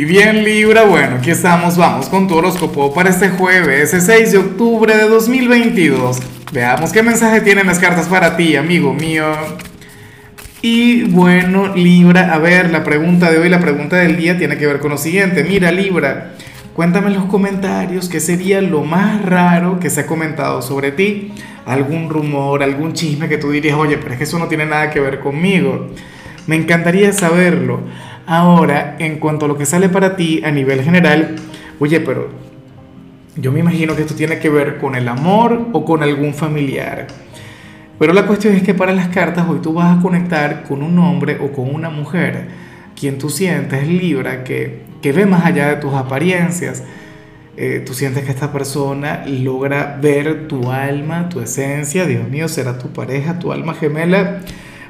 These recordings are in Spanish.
Y bien Libra, bueno, aquí estamos, vamos con tu horóscopo para este jueves, el 6 de octubre de 2022. Veamos qué mensaje tienen las cartas para ti, amigo mío. Y bueno, Libra, a ver, la pregunta de hoy, la pregunta del día tiene que ver con lo siguiente. Mira, Libra, cuéntame en los comentarios qué sería lo más raro que se ha comentado sobre ti. Algún rumor, algún chisme que tú dirías, oye, pero es que eso no tiene nada que ver conmigo. Me encantaría saberlo. Ahora, en cuanto a lo que sale para ti a nivel general, oye, pero yo me imagino que esto tiene que ver con el amor o con algún familiar. Pero la cuestión es que para las cartas hoy tú vas a conectar con un hombre o con una mujer, quien tú sientes Libra, que, que ve más allá de tus apariencias. Eh, tú sientes que esta persona logra ver tu alma, tu esencia, Dios mío, será tu pareja, tu alma gemela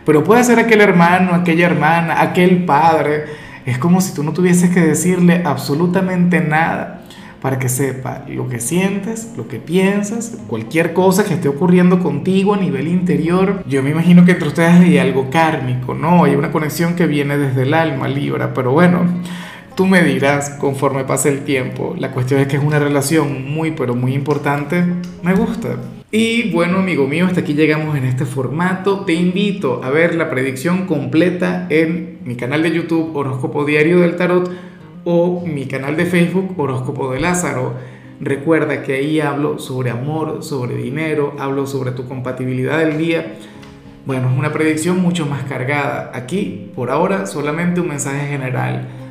pero puede ser aquel hermano, aquella hermana, aquel padre. Es como si tú no tuvieses que decirle absolutamente nada para que sepa lo que sientes, lo que piensas, cualquier cosa que esté ocurriendo contigo a nivel interior. Yo me imagino que entre ustedes hay algo kármico, ¿no? Hay una conexión que viene desde el alma, Libra, pero bueno, tú me dirás conforme pase el tiempo. La cuestión es que es una relación muy, pero muy importante. Me gusta. Y bueno, amigo mío, hasta aquí llegamos en este formato. Te invito a ver la predicción completa en mi canal de YouTube Horóscopo Diario del Tarot o mi canal de Facebook Horóscopo de Lázaro. Recuerda que ahí hablo sobre amor, sobre dinero, hablo sobre tu compatibilidad del día. Bueno, es una predicción mucho más cargada. Aquí, por ahora, solamente un mensaje general.